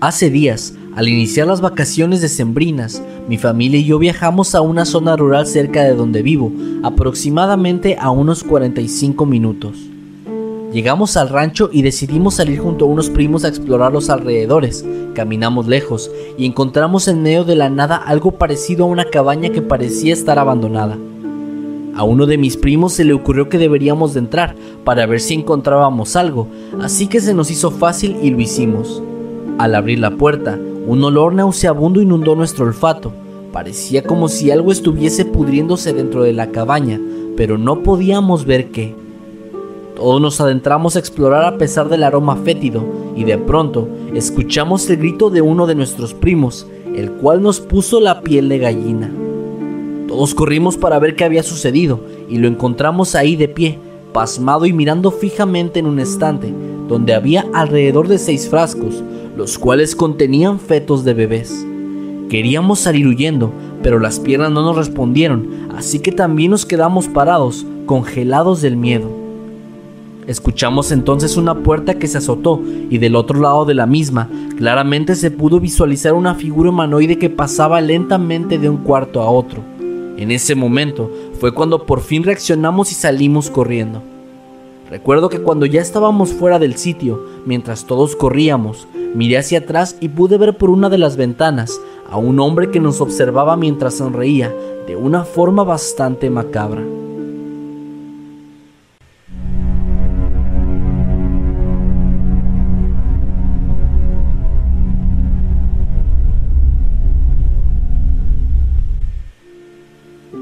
Hace días, al iniciar las vacaciones decembrinas, mi familia y yo viajamos a una zona rural cerca de donde vivo, aproximadamente a unos 45 minutos. Llegamos al rancho y decidimos salir junto a unos primos a explorar los alrededores. Caminamos lejos y encontramos en medio de la nada algo parecido a una cabaña que parecía estar abandonada. A uno de mis primos se le ocurrió que deberíamos de entrar para ver si encontrábamos algo, así que se nos hizo fácil y lo hicimos. Al abrir la puerta, un olor nauseabundo inundó nuestro olfato. Parecía como si algo estuviese pudriéndose dentro de la cabaña, pero no podíamos ver qué. Todos nos adentramos a explorar a pesar del aroma fétido y de pronto escuchamos el grito de uno de nuestros primos, el cual nos puso la piel de gallina. Todos corrimos para ver qué había sucedido y lo encontramos ahí de pie, pasmado y mirando fijamente en un estante, donde había alrededor de seis frascos, los cuales contenían fetos de bebés. Queríamos salir huyendo, pero las piernas no nos respondieron, así que también nos quedamos parados, congelados del miedo. Escuchamos entonces una puerta que se azotó y del otro lado de la misma claramente se pudo visualizar una figura humanoide que pasaba lentamente de un cuarto a otro. En ese momento fue cuando por fin reaccionamos y salimos corriendo. Recuerdo que cuando ya estábamos fuera del sitio, mientras todos corríamos, miré hacia atrás y pude ver por una de las ventanas a un hombre que nos observaba mientras sonreía de una forma bastante macabra.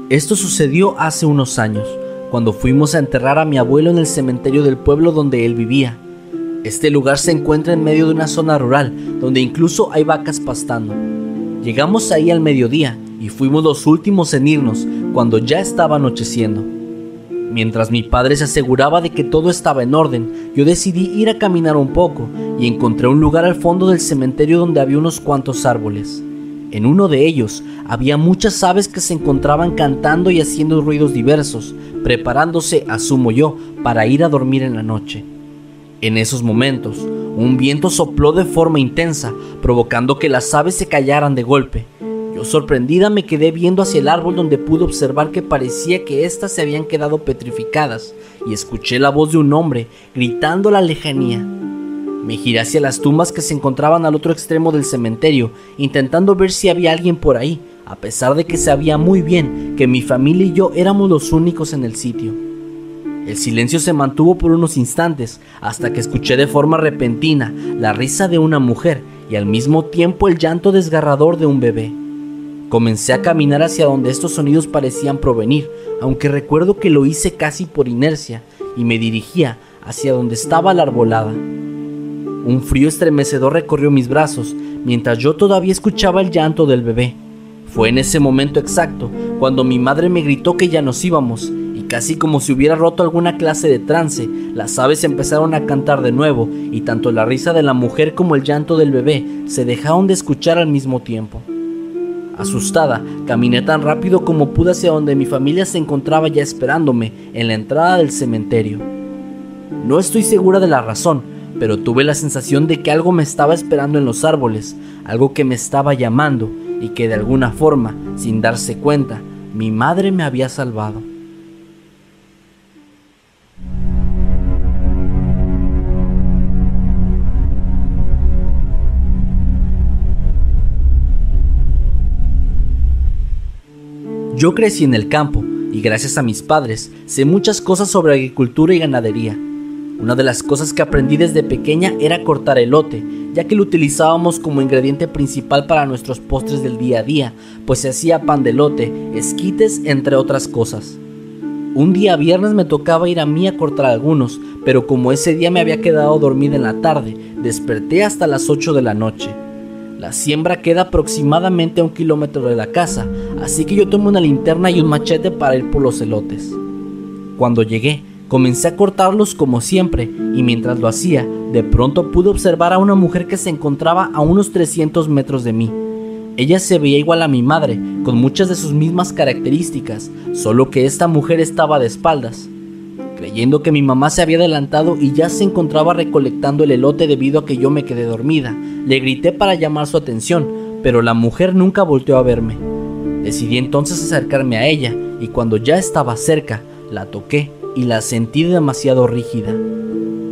Esto sucedió hace unos años, cuando fuimos a enterrar a mi abuelo en el cementerio del pueblo donde él vivía. Este lugar se encuentra en medio de una zona rural, donde incluso hay vacas pastando. Llegamos ahí al mediodía y fuimos los últimos en irnos cuando ya estaba anocheciendo. Mientras mi padre se aseguraba de que todo estaba en orden, yo decidí ir a caminar un poco y encontré un lugar al fondo del cementerio donde había unos cuantos árboles. En uno de ellos había muchas aves que se encontraban cantando y haciendo ruidos diversos, preparándose, asumo yo, para ir a dormir en la noche. En esos momentos, un viento sopló de forma intensa, provocando que las aves se callaran de golpe. Yo sorprendida me quedé viendo hacia el árbol donde pude observar que parecía que éstas se habían quedado petrificadas y escuché la voz de un hombre gritando la lejanía. Me giré hacia las tumbas que se encontraban al otro extremo del cementerio, intentando ver si había alguien por ahí, a pesar de que sabía muy bien que mi familia y yo éramos los únicos en el sitio. El silencio se mantuvo por unos instantes hasta que escuché de forma repentina la risa de una mujer y al mismo tiempo el llanto desgarrador de un bebé. Comencé a caminar hacia donde estos sonidos parecían provenir, aunque recuerdo que lo hice casi por inercia y me dirigía hacia donde estaba la arbolada. Un frío estremecedor recorrió mis brazos mientras yo todavía escuchaba el llanto del bebé. Fue en ese momento exacto cuando mi madre me gritó que ya nos íbamos y casi como si hubiera roto alguna clase de trance, las aves empezaron a cantar de nuevo y tanto la risa de la mujer como el llanto del bebé se dejaron de escuchar al mismo tiempo. Asustada, caminé tan rápido como pude hacia donde mi familia se encontraba ya esperándome en la entrada del cementerio. No estoy segura de la razón, pero tuve la sensación de que algo me estaba esperando en los árboles, algo que me estaba llamando y que de alguna forma, sin darse cuenta, mi madre me había salvado. Yo crecí en el campo y gracias a mis padres sé muchas cosas sobre agricultura y ganadería. Una de las cosas que aprendí desde pequeña era cortar elote, ya que lo utilizábamos como ingrediente principal para nuestros postres del día a día, pues se hacía pan de elote, esquites, entre otras cosas. Un día viernes me tocaba ir a mí a cortar algunos, pero como ese día me había quedado dormida en la tarde, desperté hasta las 8 de la noche. La siembra queda aproximadamente a un kilómetro de la casa, así que yo tomé una linterna y un machete para ir por los elotes. Cuando llegué, comencé a cortarlos como siempre, y mientras lo hacía, de pronto pude observar a una mujer que se encontraba a unos 300 metros de mí. Ella se veía igual a mi madre, con muchas de sus mismas características, solo que esta mujer estaba de espaldas. Creyendo que mi mamá se había adelantado y ya se encontraba recolectando el elote debido a que yo me quedé dormida, le grité para llamar su atención, pero la mujer nunca volteó a verme. Decidí entonces acercarme a ella y cuando ya estaba cerca, la toqué y la sentí demasiado rígida.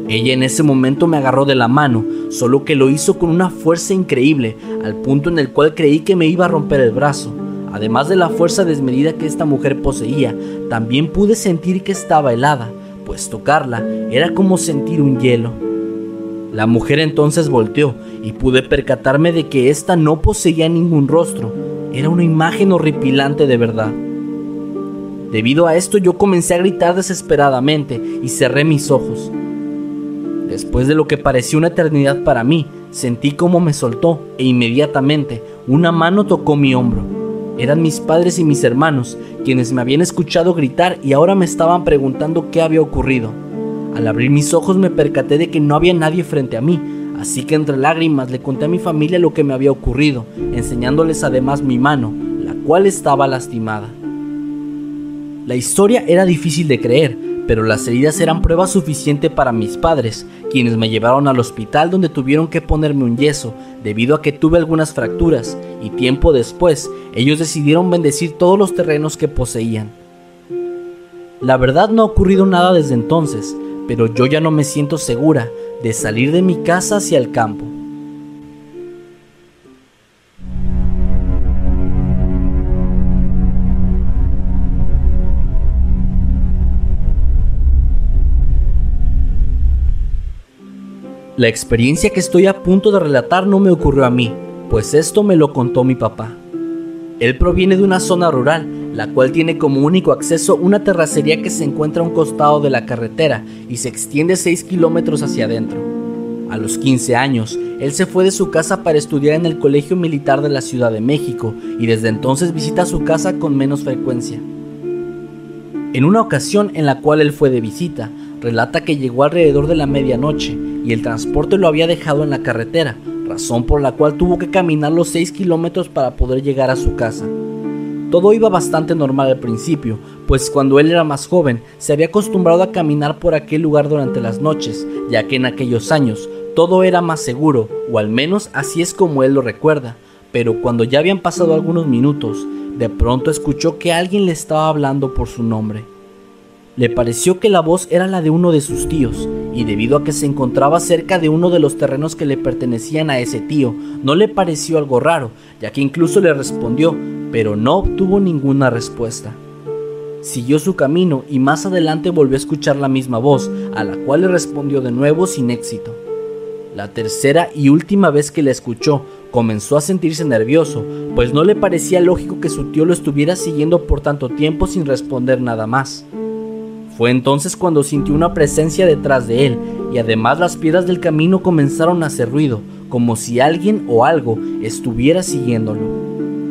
Ella en ese momento me agarró de la mano, solo que lo hizo con una fuerza increíble, al punto en el cual creí que me iba a romper el brazo. Además de la fuerza desmedida que esta mujer poseía, también pude sentir que estaba helada, pues tocarla era como sentir un hielo. La mujer entonces volteó y pude percatarme de que ésta no poseía ningún rostro, era una imagen horripilante de verdad. Debido a esto yo comencé a gritar desesperadamente y cerré mis ojos. Después de lo que pareció una eternidad para mí, sentí como me soltó e inmediatamente una mano tocó mi hombro. Eran mis padres y mis hermanos quienes me habían escuchado gritar y ahora me estaban preguntando qué había ocurrido. Al abrir mis ojos me percaté de que no había nadie frente a mí, así que entre lágrimas le conté a mi familia lo que me había ocurrido, enseñándoles además mi mano, la cual estaba lastimada. La historia era difícil de creer, pero las heridas eran prueba suficiente para mis padres, quienes me llevaron al hospital donde tuvieron que ponerme un yeso debido a que tuve algunas fracturas y tiempo después ellos decidieron bendecir todos los terrenos que poseían. La verdad no ha ocurrido nada desde entonces, pero yo ya no me siento segura de salir de mi casa hacia el campo. La experiencia que estoy a punto de relatar no me ocurrió a mí, pues esto me lo contó mi papá. Él proviene de una zona rural, la cual tiene como único acceso una terracería que se encuentra a un costado de la carretera y se extiende 6 kilómetros hacia adentro. A los 15 años, él se fue de su casa para estudiar en el Colegio Militar de la Ciudad de México y desde entonces visita su casa con menos frecuencia. En una ocasión en la cual él fue de visita, relata que llegó alrededor de la medianoche y el transporte lo había dejado en la carretera, razón por la cual tuvo que caminar los 6 kilómetros para poder llegar a su casa. Todo iba bastante normal al principio, pues cuando él era más joven se había acostumbrado a caminar por aquel lugar durante las noches, ya que en aquellos años todo era más seguro, o al menos así es como él lo recuerda, pero cuando ya habían pasado algunos minutos, de pronto escuchó que alguien le estaba hablando por su nombre. Le pareció que la voz era la de uno de sus tíos, y debido a que se encontraba cerca de uno de los terrenos que le pertenecían a ese tío, no le pareció algo raro, ya que incluso le respondió, pero no obtuvo ninguna respuesta. Siguió su camino y más adelante volvió a escuchar la misma voz, a la cual le respondió de nuevo sin éxito. La tercera y última vez que la escuchó, comenzó a sentirse nervioso, pues no le parecía lógico que su tío lo estuviera siguiendo por tanto tiempo sin responder nada más. Fue entonces cuando sintió una presencia detrás de él y además las piedras del camino comenzaron a hacer ruido, como si alguien o algo estuviera siguiéndolo.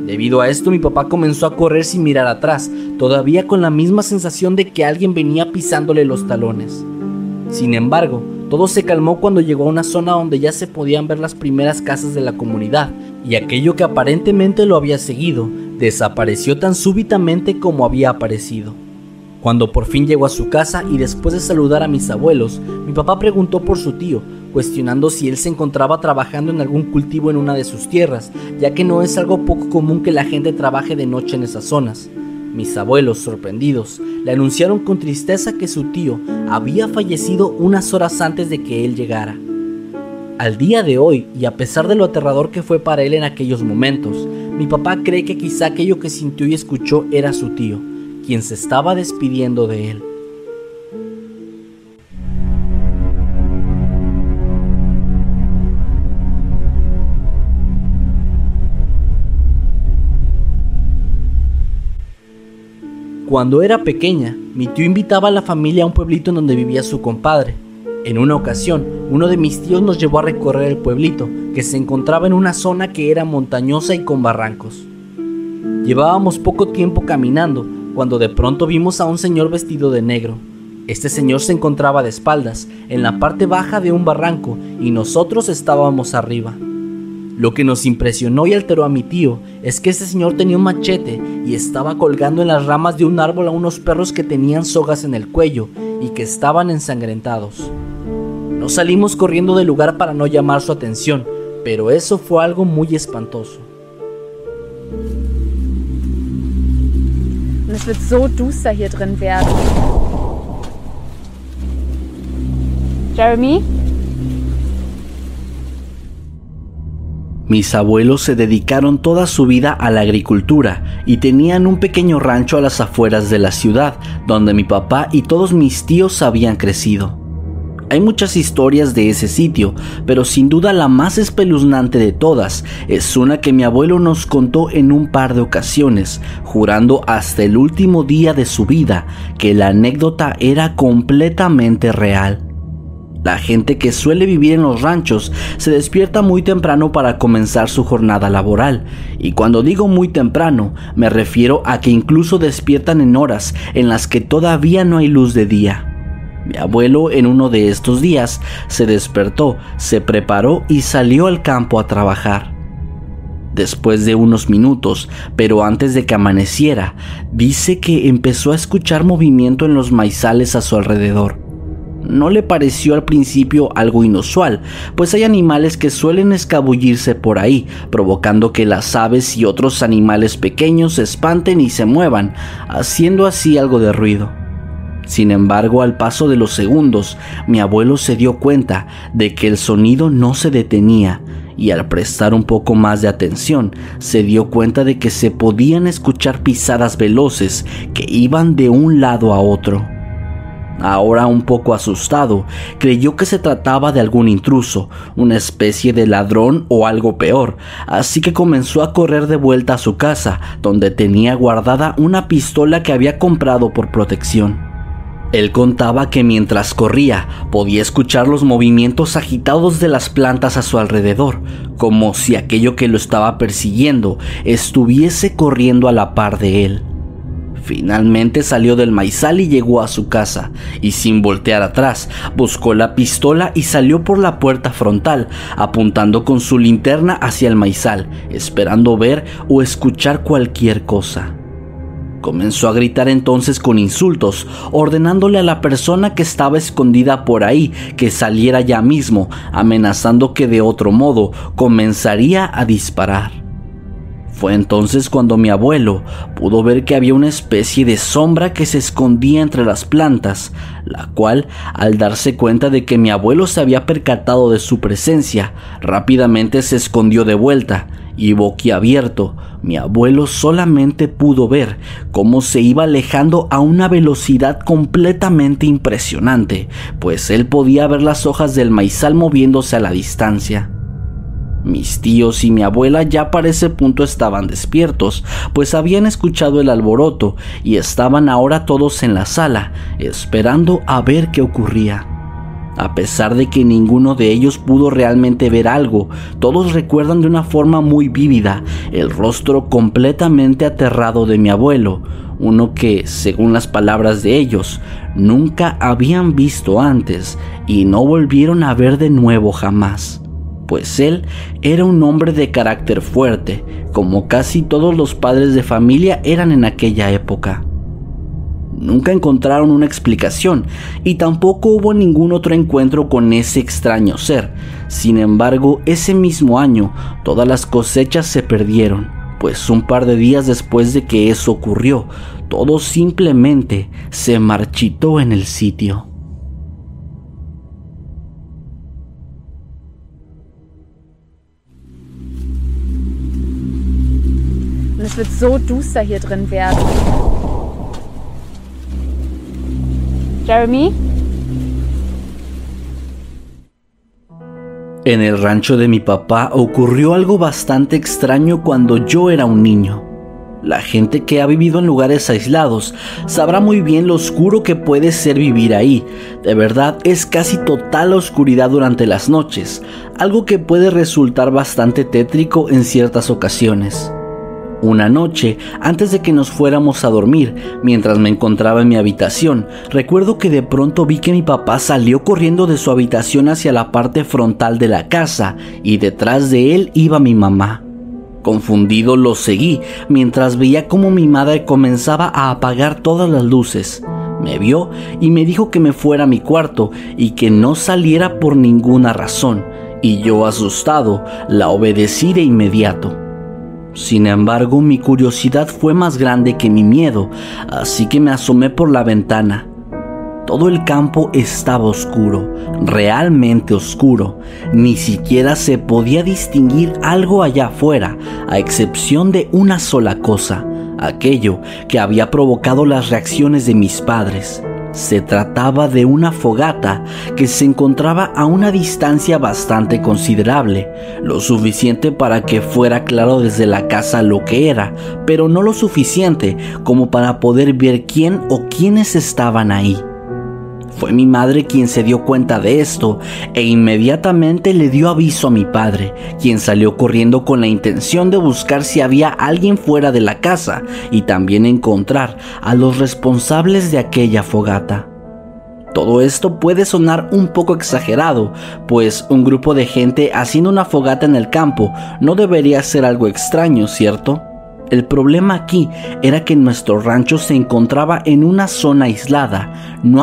Debido a esto mi papá comenzó a correr sin mirar atrás, todavía con la misma sensación de que alguien venía pisándole los talones. Sin embargo, todo se calmó cuando llegó a una zona donde ya se podían ver las primeras casas de la comunidad y aquello que aparentemente lo había seguido desapareció tan súbitamente como había aparecido. Cuando por fin llegó a su casa y después de saludar a mis abuelos, mi papá preguntó por su tío, cuestionando si él se encontraba trabajando en algún cultivo en una de sus tierras, ya que no es algo poco común que la gente trabaje de noche en esas zonas. Mis abuelos, sorprendidos, le anunciaron con tristeza que su tío había fallecido unas horas antes de que él llegara. Al día de hoy, y a pesar de lo aterrador que fue para él en aquellos momentos, mi papá cree que quizá aquello que sintió y escuchó era su tío, quien se estaba despidiendo de él. Cuando era pequeña, mi tío invitaba a la familia a un pueblito en donde vivía su compadre. En una ocasión, uno de mis tíos nos llevó a recorrer el pueblito, que se encontraba en una zona que era montañosa y con barrancos. Llevábamos poco tiempo caminando cuando de pronto vimos a un señor vestido de negro. Este señor se encontraba de espaldas, en la parte baja de un barranco, y nosotros estábamos arriba. Lo que nos impresionó y alteró a mi tío es que este señor tenía un machete y estaba colgando en las ramas de un árbol a unos perros que tenían sogas en el cuello y que estaban ensangrentados. Nos salimos corriendo del lugar para no llamar su atención, pero eso fue algo muy espantoso. Es wird so duster hier drin werden. Jeremy? Mis abuelos se dedicaron toda su vida a la agricultura y tenían un pequeño rancho a las afueras de la ciudad, donde mi papá y todos mis tíos habían crecido. Hay muchas historias de ese sitio, pero sin duda la más espeluznante de todas es una que mi abuelo nos contó en un par de ocasiones, jurando hasta el último día de su vida que la anécdota era completamente real. La gente que suele vivir en los ranchos se despierta muy temprano para comenzar su jornada laboral, y cuando digo muy temprano me refiero a que incluso despiertan en horas en las que todavía no hay luz de día. Mi abuelo en uno de estos días se despertó, se preparó y salió al campo a trabajar. Después de unos minutos, pero antes de que amaneciera, dice que empezó a escuchar movimiento en los maizales a su alrededor. No le pareció al principio algo inusual, pues hay animales que suelen escabullirse por ahí, provocando que las aves y otros animales pequeños se espanten y se muevan, haciendo así algo de ruido. Sin embargo, al paso de los segundos, mi abuelo se dio cuenta de que el sonido no se detenía y al prestar un poco más de atención, se dio cuenta de que se podían escuchar pisadas veloces que iban de un lado a otro. Ahora un poco asustado, creyó que se trataba de algún intruso, una especie de ladrón o algo peor, así que comenzó a correr de vuelta a su casa, donde tenía guardada una pistola que había comprado por protección. Él contaba que mientras corría podía escuchar los movimientos agitados de las plantas a su alrededor, como si aquello que lo estaba persiguiendo estuviese corriendo a la par de él. Finalmente salió del maizal y llegó a su casa, y sin voltear atrás, buscó la pistola y salió por la puerta frontal, apuntando con su linterna hacia el maizal, esperando ver o escuchar cualquier cosa. Comenzó a gritar entonces con insultos, ordenándole a la persona que estaba escondida por ahí que saliera ya mismo, amenazando que de otro modo comenzaría a disparar. Fue entonces cuando mi abuelo pudo ver que había una especie de sombra que se escondía entre las plantas, la cual, al darse cuenta de que mi abuelo se había percatado de su presencia, rápidamente se escondió de vuelta y boquiabierto, mi abuelo solamente pudo ver cómo se iba alejando a una velocidad completamente impresionante, pues él podía ver las hojas del maizal moviéndose a la distancia. Mis tíos y mi abuela ya para ese punto estaban despiertos, pues habían escuchado el alboroto y estaban ahora todos en la sala, esperando a ver qué ocurría. A pesar de que ninguno de ellos pudo realmente ver algo, todos recuerdan de una forma muy vívida el rostro completamente aterrado de mi abuelo, uno que, según las palabras de ellos, nunca habían visto antes y no volvieron a ver de nuevo jamás. Pues él era un hombre de carácter fuerte, como casi todos los padres de familia eran en aquella época. Nunca encontraron una explicación y tampoco hubo ningún otro encuentro con ese extraño ser. Sin embargo, ese mismo año todas las cosechas se perdieron, pues un par de días después de que eso ocurrió, todo simplemente se marchitó en el sitio. Drin. Jeremy? En el rancho de mi papá ocurrió algo bastante extraño cuando yo era un niño. La gente que ha vivido en lugares aislados sabrá muy bien lo oscuro que puede ser vivir ahí. De verdad es casi total oscuridad durante las noches, algo que puede resultar bastante tétrico en ciertas ocasiones. Una noche, antes de que nos fuéramos a dormir, mientras me encontraba en mi habitación, recuerdo que de pronto vi que mi papá salió corriendo de su habitación hacia la parte frontal de la casa y detrás de él iba mi mamá. Confundido lo seguí mientras veía cómo mi madre comenzaba a apagar todas las luces. Me vio y me dijo que me fuera a mi cuarto y que no saliera por ninguna razón, y yo asustado la obedecí de inmediato. Sin embargo, mi curiosidad fue más grande que mi miedo, así que me asomé por la ventana. Todo el campo estaba oscuro, realmente oscuro. Ni siquiera se podía distinguir algo allá afuera, a excepción de una sola cosa, aquello que había provocado las reacciones de mis padres. Se trataba de una fogata que se encontraba a una distancia bastante considerable, lo suficiente para que fuera claro desde la casa lo que era, pero no lo suficiente como para poder ver quién o quiénes estaban ahí. Fue mi madre quien se dio cuenta de esto e inmediatamente le dio aviso a mi padre, quien salió corriendo con la intención de buscar si había alguien fuera de la casa y también encontrar a los responsables de aquella fogata. Todo esto puede sonar un poco exagerado, pues un grupo de gente haciendo una fogata en el campo no debería ser algo extraño, ¿cierto? El problema aquí era que nuestro rancho se encontraba en una zona aislada, no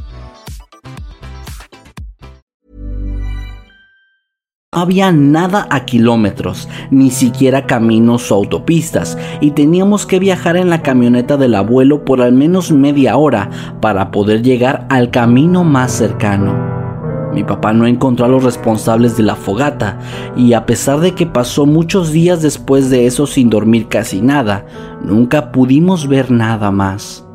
No había nada a kilómetros, ni siquiera caminos o autopistas, y teníamos que viajar en la camioneta del abuelo por al menos media hora para poder llegar al camino más cercano. Mi papá no encontró a los responsables de la fogata, y a pesar de que pasó muchos días después de eso sin dormir casi nada, nunca pudimos ver nada más.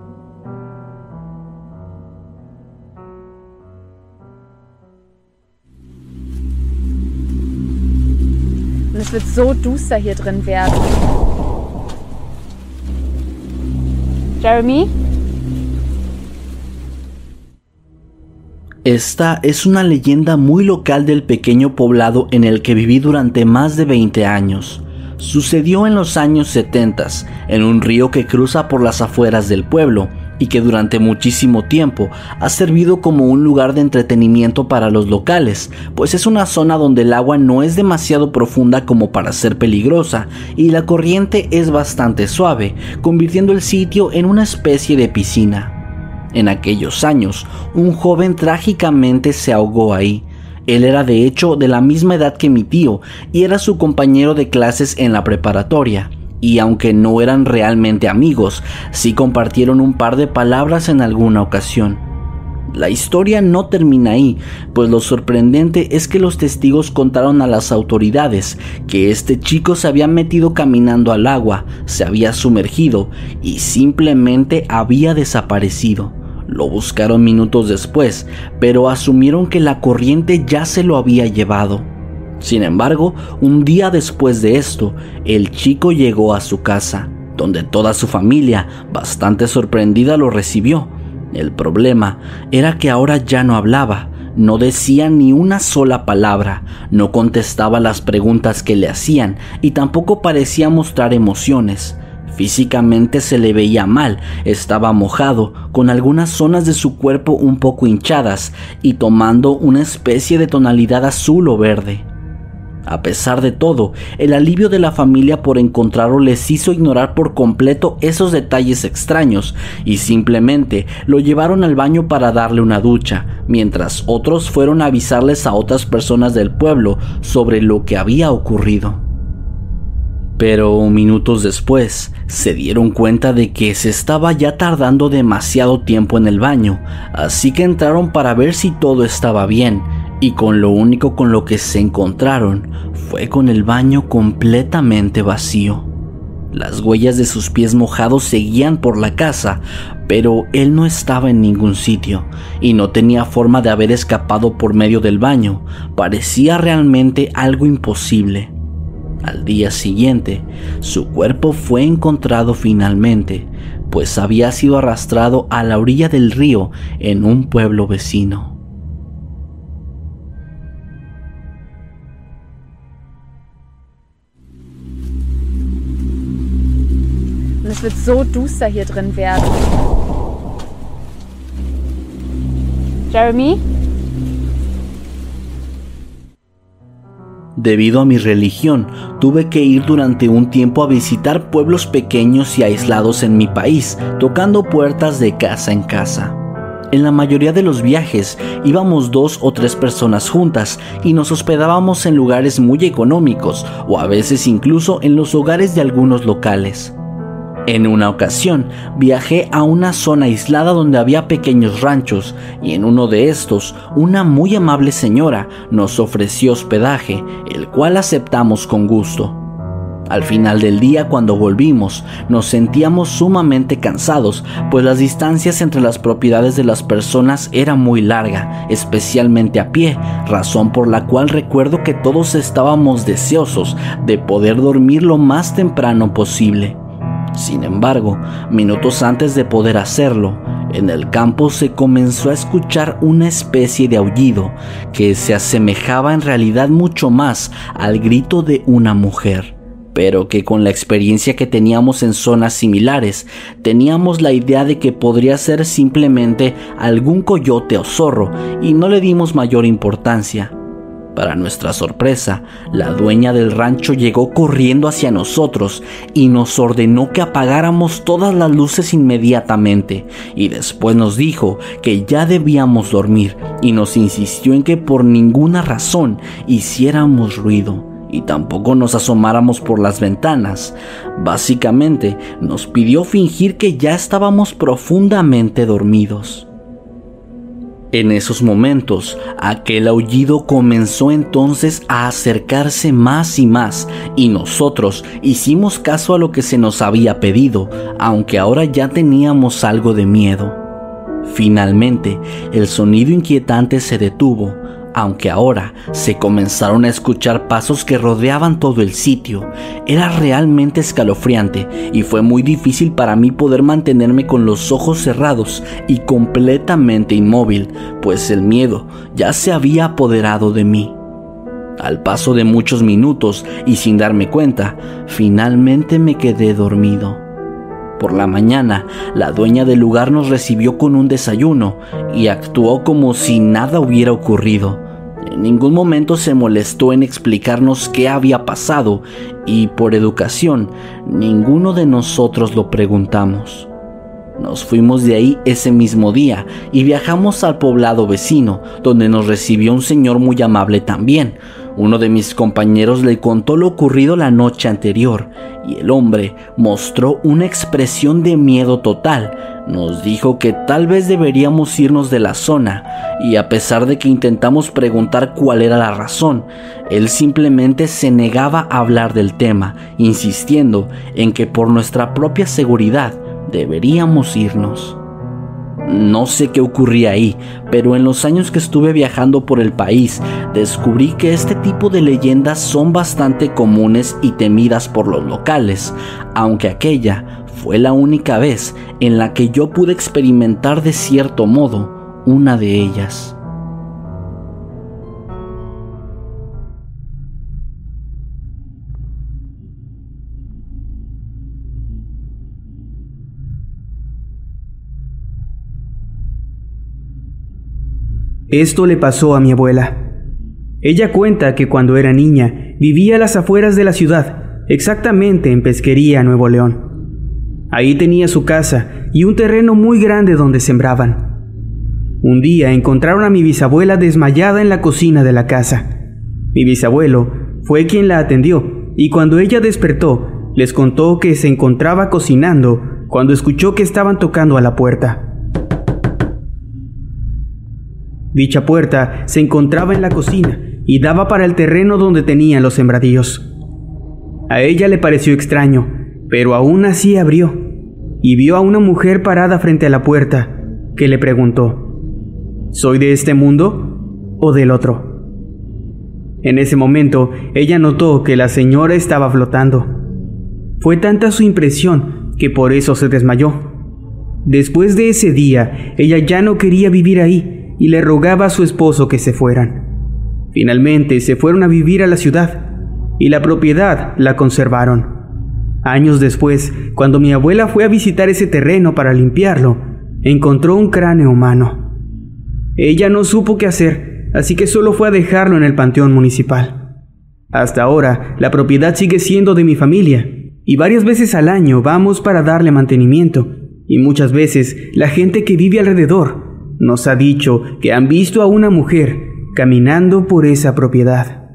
So duster hier drin werden. Jeremy? Esta es una leyenda muy local del pequeño poblado en el que viví durante más de 20 años. Sucedió en los años 70, en un río que cruza por las afueras del pueblo, y que durante muchísimo tiempo ha servido como un lugar de entretenimiento para los locales, pues es una zona donde el agua no es demasiado profunda como para ser peligrosa y la corriente es bastante suave, convirtiendo el sitio en una especie de piscina. En aquellos años, un joven trágicamente se ahogó ahí. Él era de hecho de la misma edad que mi tío y era su compañero de clases en la preparatoria y aunque no eran realmente amigos, sí compartieron un par de palabras en alguna ocasión. La historia no termina ahí, pues lo sorprendente es que los testigos contaron a las autoridades que este chico se había metido caminando al agua, se había sumergido y simplemente había desaparecido. Lo buscaron minutos después, pero asumieron que la corriente ya se lo había llevado. Sin embargo, un día después de esto, el chico llegó a su casa, donde toda su familia, bastante sorprendida, lo recibió. El problema era que ahora ya no hablaba, no decía ni una sola palabra, no contestaba las preguntas que le hacían y tampoco parecía mostrar emociones. Físicamente se le veía mal, estaba mojado, con algunas zonas de su cuerpo un poco hinchadas y tomando una especie de tonalidad azul o verde. A pesar de todo, el alivio de la familia por encontrarlo les hizo ignorar por completo esos detalles extraños y simplemente lo llevaron al baño para darle una ducha, mientras otros fueron a avisarles a otras personas del pueblo sobre lo que había ocurrido. Pero minutos después se dieron cuenta de que se estaba ya tardando demasiado tiempo en el baño, así que entraron para ver si todo estaba bien y con lo único con lo que se encontraron fue con el baño completamente vacío. Las huellas de sus pies mojados seguían por la casa, pero él no estaba en ningún sitio y no tenía forma de haber escapado por medio del baño. Parecía realmente algo imposible. Al día siguiente, su cuerpo fue encontrado finalmente, pues había sido arrastrado a la orilla del río en un pueblo vecino. So duster hier drin werden. Jeremy? Debido a mi religión, tuve que ir durante un tiempo a visitar pueblos pequeños y aislados en mi país, tocando puertas de casa en casa. En la mayoría de los viajes íbamos dos o tres personas juntas y nos hospedábamos en lugares muy económicos o a veces incluso en los hogares de algunos locales. En una ocasión viajé a una zona aislada donde había pequeños ranchos y en uno de estos una muy amable señora nos ofreció hospedaje, el cual aceptamos con gusto. Al final del día cuando volvimos nos sentíamos sumamente cansados, pues las distancias entre las propiedades de las personas era muy larga, especialmente a pie, razón por la cual recuerdo que todos estábamos deseosos de poder dormir lo más temprano posible. Sin embargo, minutos antes de poder hacerlo, en el campo se comenzó a escuchar una especie de aullido que se asemejaba en realidad mucho más al grito de una mujer, pero que con la experiencia que teníamos en zonas similares, teníamos la idea de que podría ser simplemente algún coyote o zorro y no le dimos mayor importancia. Para nuestra sorpresa, la dueña del rancho llegó corriendo hacia nosotros y nos ordenó que apagáramos todas las luces inmediatamente y después nos dijo que ya debíamos dormir y nos insistió en que por ninguna razón hiciéramos ruido y tampoco nos asomáramos por las ventanas. Básicamente nos pidió fingir que ya estábamos profundamente dormidos. En esos momentos, aquel aullido comenzó entonces a acercarse más y más y nosotros hicimos caso a lo que se nos había pedido, aunque ahora ya teníamos algo de miedo. Finalmente, el sonido inquietante se detuvo, aunque ahora se comenzaron a escuchar pasos que rodeaban todo el sitio. Era realmente escalofriante y fue muy difícil para mí poder mantenerme con los ojos cerrados y completamente inmóvil, pues el miedo ya se había apoderado de mí. Al paso de muchos minutos y sin darme cuenta, finalmente me quedé dormido. Por la mañana, la dueña del lugar nos recibió con un desayuno y actuó como si nada hubiera ocurrido. En ningún momento se molestó en explicarnos qué había pasado y por educación ninguno de nosotros lo preguntamos. Nos fuimos de ahí ese mismo día y viajamos al poblado vecino, donde nos recibió un señor muy amable también. Uno de mis compañeros le contó lo ocurrido la noche anterior y el hombre mostró una expresión de miedo total. Nos dijo que tal vez deberíamos irnos de la zona y a pesar de que intentamos preguntar cuál era la razón, él simplemente se negaba a hablar del tema, insistiendo en que por nuestra propia seguridad deberíamos irnos. No sé qué ocurría ahí, pero en los años que estuve viajando por el país, descubrí que este tipo de leyendas son bastante comunes y temidas por los locales, aunque aquella fue la única vez en la que yo pude experimentar de cierto modo una de ellas. Esto le pasó a mi abuela. Ella cuenta que cuando era niña vivía a las afueras de la ciudad, exactamente en Pesquería, Nuevo León. Ahí tenía su casa y un terreno muy grande donde sembraban. Un día encontraron a mi bisabuela desmayada en la cocina de la casa. Mi bisabuelo fue quien la atendió y cuando ella despertó les contó que se encontraba cocinando cuando escuchó que estaban tocando a la puerta. Dicha puerta se encontraba en la cocina y daba para el terreno donde tenían los sembradíos. A ella le pareció extraño, pero aún así abrió y vio a una mujer parada frente a la puerta que le preguntó, ¿Soy de este mundo o del otro? En ese momento ella notó que la señora estaba flotando. Fue tanta su impresión que por eso se desmayó. Después de ese día, ella ya no quería vivir ahí y le rogaba a su esposo que se fueran. Finalmente se fueron a vivir a la ciudad y la propiedad la conservaron. Años después, cuando mi abuela fue a visitar ese terreno para limpiarlo, encontró un cráneo humano. Ella no supo qué hacer, así que solo fue a dejarlo en el panteón municipal. Hasta ahora, la propiedad sigue siendo de mi familia, y varias veces al año vamos para darle mantenimiento, y muchas veces la gente que vive alrededor nos ha dicho que han visto a una mujer caminando por esa propiedad.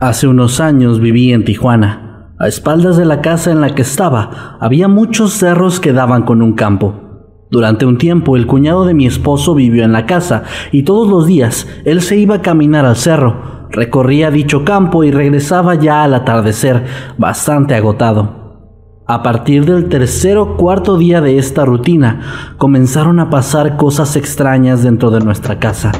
Hace unos años viví en Tijuana. A espaldas de la casa en la que estaba había muchos cerros que daban con un campo. Durante un tiempo el cuñado de mi esposo vivió en la casa y todos los días él se iba a caminar al cerro, recorría dicho campo y regresaba ya al atardecer, bastante agotado. A partir del tercer o cuarto día de esta rutina, comenzaron a pasar cosas extrañas dentro de nuestra casa.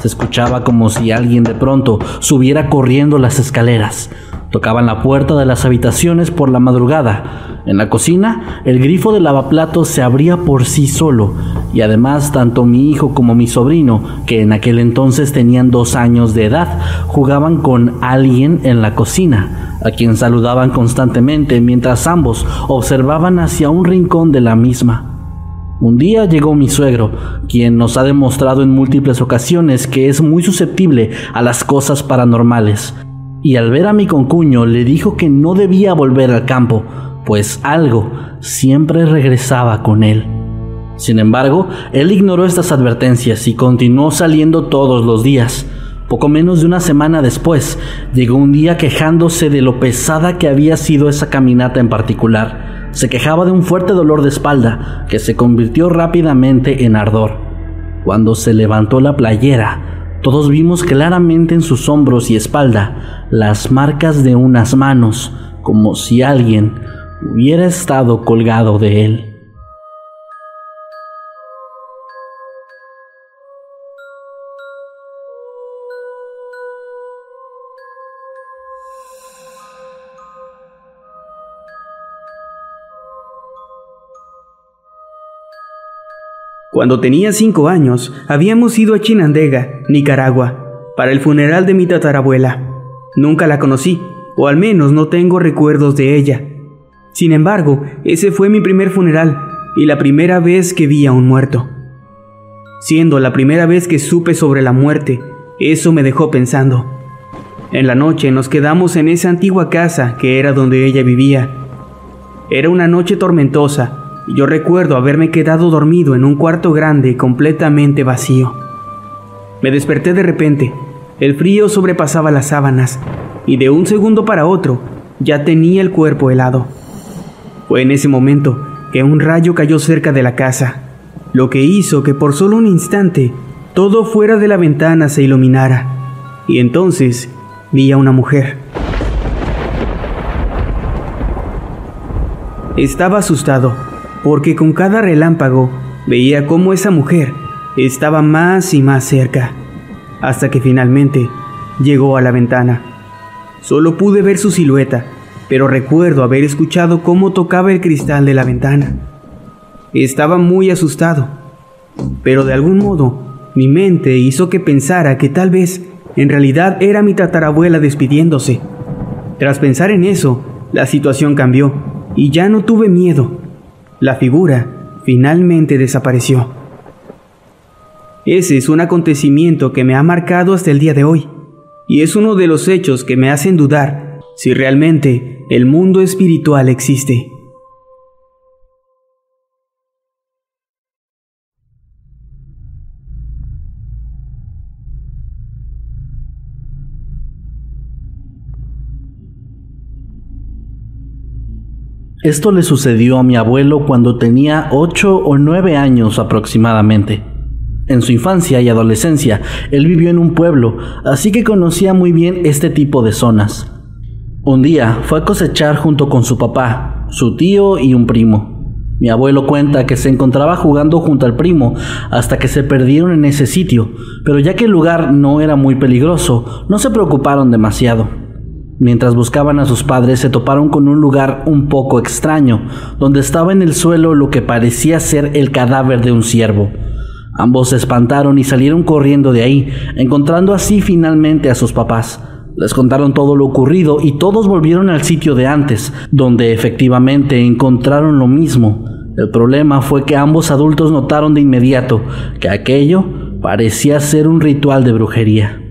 Se escuchaba como si alguien de pronto subiera corriendo las escaleras. Tocaban la puerta de las habitaciones por la madrugada. En la cocina, el grifo del lavaplatos se abría por sí solo, y además tanto mi hijo como mi sobrino, que en aquel entonces tenían dos años de edad, jugaban con alguien en la cocina, a quien saludaban constantemente mientras ambos observaban hacia un rincón de la misma. Un día llegó mi suegro, quien nos ha demostrado en múltiples ocasiones que es muy susceptible a las cosas paranormales y al ver a mi concuño le dijo que no debía volver al campo, pues algo siempre regresaba con él. Sin embargo, él ignoró estas advertencias y continuó saliendo todos los días. Poco menos de una semana después, llegó un día quejándose de lo pesada que había sido esa caminata en particular. Se quejaba de un fuerte dolor de espalda que se convirtió rápidamente en ardor. Cuando se levantó la playera, todos vimos claramente en sus hombros y espalda las marcas de unas manos, como si alguien hubiera estado colgado de él. Cuando tenía cinco años, habíamos ido a Chinandega, Nicaragua, para el funeral de mi tatarabuela. Nunca la conocí, o al menos no tengo recuerdos de ella. Sin embargo, ese fue mi primer funeral y la primera vez que vi a un muerto. Siendo la primera vez que supe sobre la muerte, eso me dejó pensando. En la noche nos quedamos en esa antigua casa que era donde ella vivía. Era una noche tormentosa yo recuerdo haberme quedado dormido en un cuarto grande completamente vacío. Me desperté de repente. El frío sobrepasaba las sábanas y de un segundo para otro ya tenía el cuerpo helado. Fue en ese momento que un rayo cayó cerca de la casa. lo que hizo que por solo un instante todo fuera de la ventana se iluminara. Y entonces vi a una mujer. Estaba asustado, porque con cada relámpago veía cómo esa mujer estaba más y más cerca, hasta que finalmente llegó a la ventana. Solo pude ver su silueta, pero recuerdo haber escuchado cómo tocaba el cristal de la ventana. Estaba muy asustado, pero de algún modo mi mente hizo que pensara que tal vez en realidad era mi tatarabuela despidiéndose. Tras pensar en eso, la situación cambió y ya no tuve miedo. La figura finalmente desapareció. Ese es un acontecimiento que me ha marcado hasta el día de hoy, y es uno de los hechos que me hacen dudar si realmente el mundo espiritual existe. Esto le sucedió a mi abuelo cuando tenía 8 o 9 años aproximadamente. En su infancia y adolescencia, él vivió en un pueblo, así que conocía muy bien este tipo de zonas. Un día fue a cosechar junto con su papá, su tío y un primo. Mi abuelo cuenta que se encontraba jugando junto al primo hasta que se perdieron en ese sitio, pero ya que el lugar no era muy peligroso, no se preocuparon demasiado. Mientras buscaban a sus padres se toparon con un lugar un poco extraño, donde estaba en el suelo lo que parecía ser el cadáver de un ciervo. Ambos se espantaron y salieron corriendo de ahí, encontrando así finalmente a sus papás. Les contaron todo lo ocurrido y todos volvieron al sitio de antes, donde efectivamente encontraron lo mismo. El problema fue que ambos adultos notaron de inmediato que aquello parecía ser un ritual de brujería.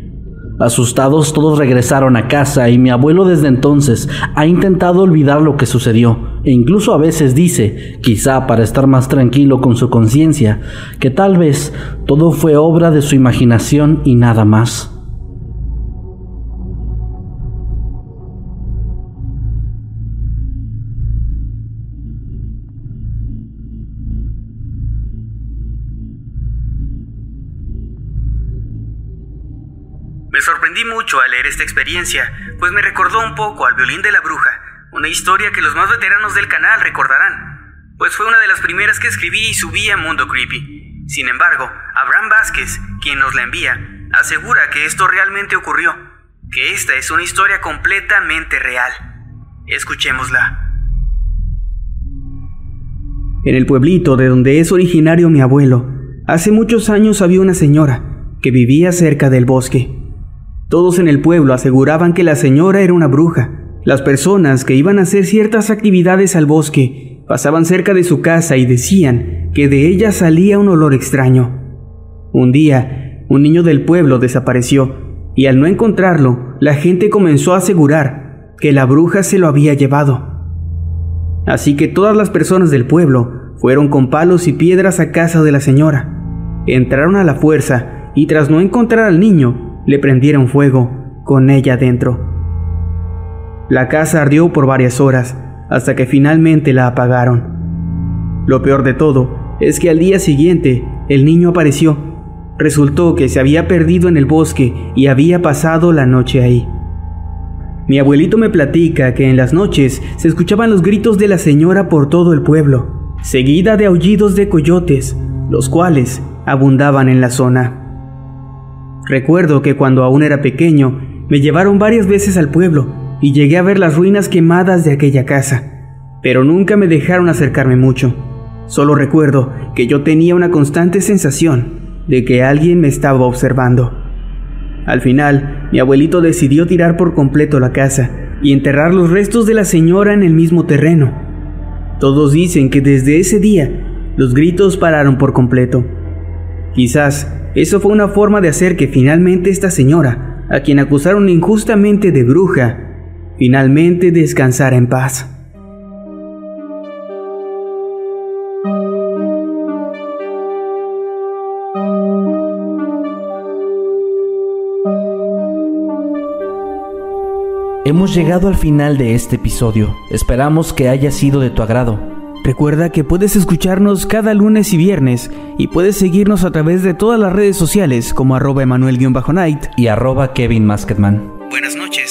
Asustados todos regresaron a casa y mi abuelo desde entonces ha intentado olvidar lo que sucedió e incluso a veces dice, quizá para estar más tranquilo con su conciencia, que tal vez todo fue obra de su imaginación y nada más. Mucho al leer esta experiencia, pues me recordó un poco al violín de la bruja, una historia que los más veteranos del canal recordarán, pues fue una de las primeras que escribí y subí a Mundo Creepy. Sin embargo, Abraham Vázquez, quien nos la envía, asegura que esto realmente ocurrió, que esta es una historia completamente real. Escuchémosla. En el pueblito de donde es originario mi abuelo, hace muchos años había una señora que vivía cerca del bosque. Todos en el pueblo aseguraban que la señora era una bruja. Las personas que iban a hacer ciertas actividades al bosque pasaban cerca de su casa y decían que de ella salía un olor extraño. Un día, un niño del pueblo desapareció y al no encontrarlo, la gente comenzó a asegurar que la bruja se lo había llevado. Así que todas las personas del pueblo fueron con palos y piedras a casa de la señora. Entraron a la fuerza y tras no encontrar al niño, le prendieron fuego con ella dentro. La casa ardió por varias horas hasta que finalmente la apagaron. Lo peor de todo es que al día siguiente el niño apareció. Resultó que se había perdido en el bosque y había pasado la noche ahí. Mi abuelito me platica que en las noches se escuchaban los gritos de la señora por todo el pueblo, seguida de aullidos de coyotes, los cuales abundaban en la zona. Recuerdo que cuando aún era pequeño, me llevaron varias veces al pueblo y llegué a ver las ruinas quemadas de aquella casa, pero nunca me dejaron acercarme mucho. Solo recuerdo que yo tenía una constante sensación de que alguien me estaba observando. Al final, mi abuelito decidió tirar por completo la casa y enterrar los restos de la señora en el mismo terreno. Todos dicen que desde ese día los gritos pararon por completo. Quizás eso fue una forma de hacer que finalmente esta señora, a quien acusaron injustamente de bruja, finalmente descansara en paz. Hemos llegado al final de este episodio. Esperamos que haya sido de tu agrado. Recuerda que puedes escucharnos cada lunes y viernes y puedes seguirnos a través de todas las redes sociales como arroba emanuel-night y arroba Kevin Masketman. Buenas noches